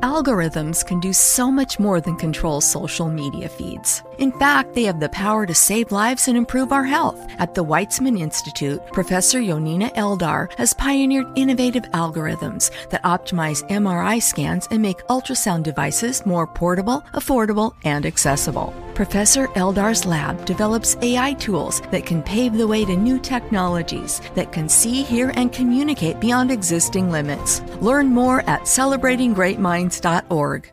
Algorithms can do so much more than control social media feeds. In fact, they have the power to save lives and improve our health. At the Weitzman Institute, Professor Yonina Eldar has pioneered innovative algorithms that optimize MRI scans and make ultrasound devices more portable, affordable, and accessible. Professor Eldar's lab develops AI tools that can pave the way to new technologies that can see, hear, and communicate beyond existing limits. Learn more at celebratinggreatminds.org.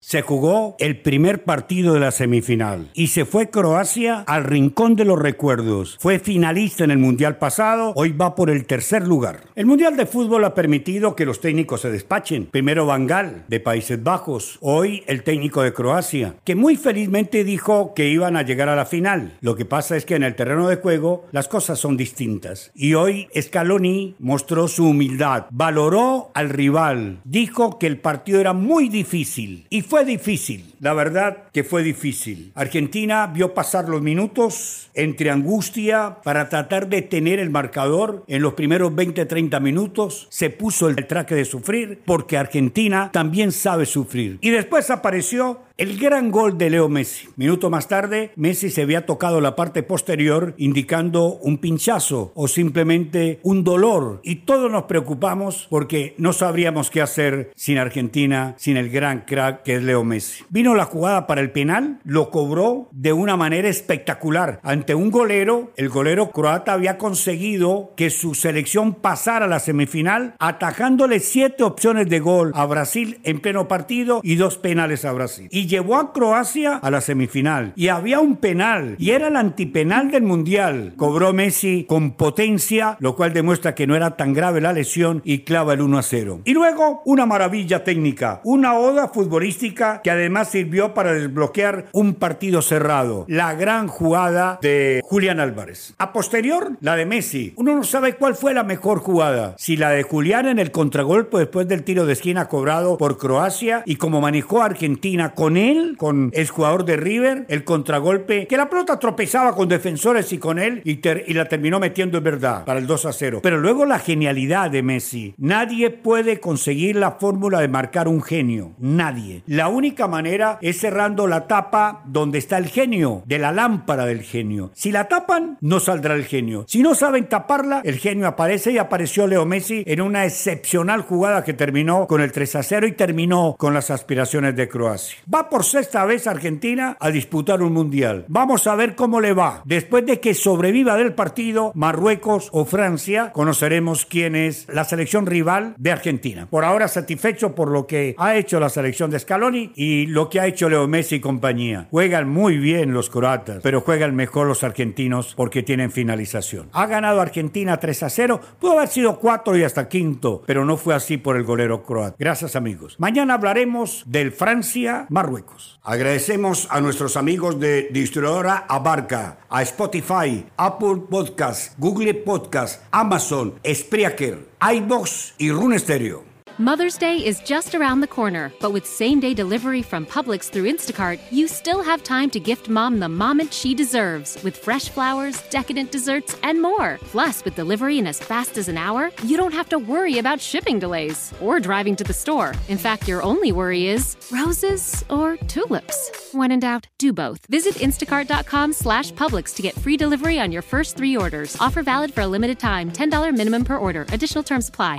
Se jugó el primer partido de la semifinal y se fue Croacia al rincón de los recuerdos. Fue finalista en el Mundial pasado, hoy va por el tercer lugar. El Mundial de Fútbol ha permitido que los técnicos se despachen. Primero Bangal, de Países Bajos, hoy el técnico de Croacia, que muy felizmente dijo que iban a llegar a la final. Lo que pasa es que en el terreno de juego las cosas son distintas. Y hoy Scaloni mostró su humildad, valoró al rival, dijo que el partido era muy difícil y fue difícil, la verdad que fue difícil. Argentina vio pasar los minutos entre angustia para tratar de tener el marcador en los primeros 20-30 minutos. Se puso el traje de sufrir porque Argentina también sabe sufrir. Y después apareció el gran gol de Leo Messi. Minuto más tarde, Messi se había tocado la parte posterior indicando un pinchazo o simplemente un dolor. Y todos nos preocupamos porque no sabríamos qué hacer sin Argentina, sin el gran crack que es Leo Messi. Vino la jugada para el penal, lo cobró de una manera espectacular. Ante un golero, el golero croata había conseguido que su selección pasara a la semifinal, atajándole siete opciones de gol a Brasil en pleno partido y dos penales a Brasil. Llevó a Croacia a la semifinal. Y había un penal, y era el antipenal del Mundial. Cobró Messi con potencia, lo cual demuestra que no era tan grave la lesión y clava el 1 a 0. Y luego, una maravilla técnica, una oda futbolística que además sirvió para desbloquear un partido cerrado. La gran jugada de Julián Álvarez. A posterior, la de Messi. Uno no sabe cuál fue la mejor jugada. Si la de Julián en el contragolpe después del tiro de esquina cobrado por Croacia y como manejó Argentina con él, con el jugador de River, el contragolpe, que la pelota tropezaba con defensores y con él y, la terminó metiendo en verdad para el 2 a 0. Pero luego la genialidad de Messi. Nadie puede conseguir la fórmula de marcar un genio. Nadie. La única manera es cerrando la tapa donde está el genio, de la lámpara del genio. Si la tapan, no saldrá el genio. Si no saben taparla, el genio aparece y apareció Leo Messi en una excepcional jugada que terminó con el 3 a 0 y terminó con las aspiraciones de Croacia. Va por sexta vez Argentina a disputar un mundial. Vamos a ver cómo le va. Después de que sobreviva del partido Marruecos o Francia, conoceremos quién es la selección rival de Argentina. Por ahora satisfecho por lo que ha hecho la selección de Scaloni y lo que ha hecho Leo Messi y compañía. Juegan muy bien los croatas, pero juegan mejor los argentinos porque tienen finalización. Ha ganado Argentina 3 a 0, pudo haber sido 4 y hasta quinto, pero no fue así por el golero croata. Gracias amigos. Mañana hablaremos del Francia-Marruecos. Agradecemos a nuestros amigos de distribuidora Abarca, a Spotify, Apple Podcast, Google Podcast, Amazon, Spreaker, iBox y Rune Stereo. Mother's Day is just around the corner, but with same day delivery from Publix through Instacart, you still have time to gift mom the moment she deserves with fresh flowers, decadent desserts, and more. Plus, with delivery in as fast as an hour, you don't have to worry about shipping delays or driving to the store. In fact, your only worry is roses or tulips. When in doubt, do both. Visit instacart.com slash Publix to get free delivery on your first three orders. Offer valid for a limited time. $10 minimum per order. Additional terms apply.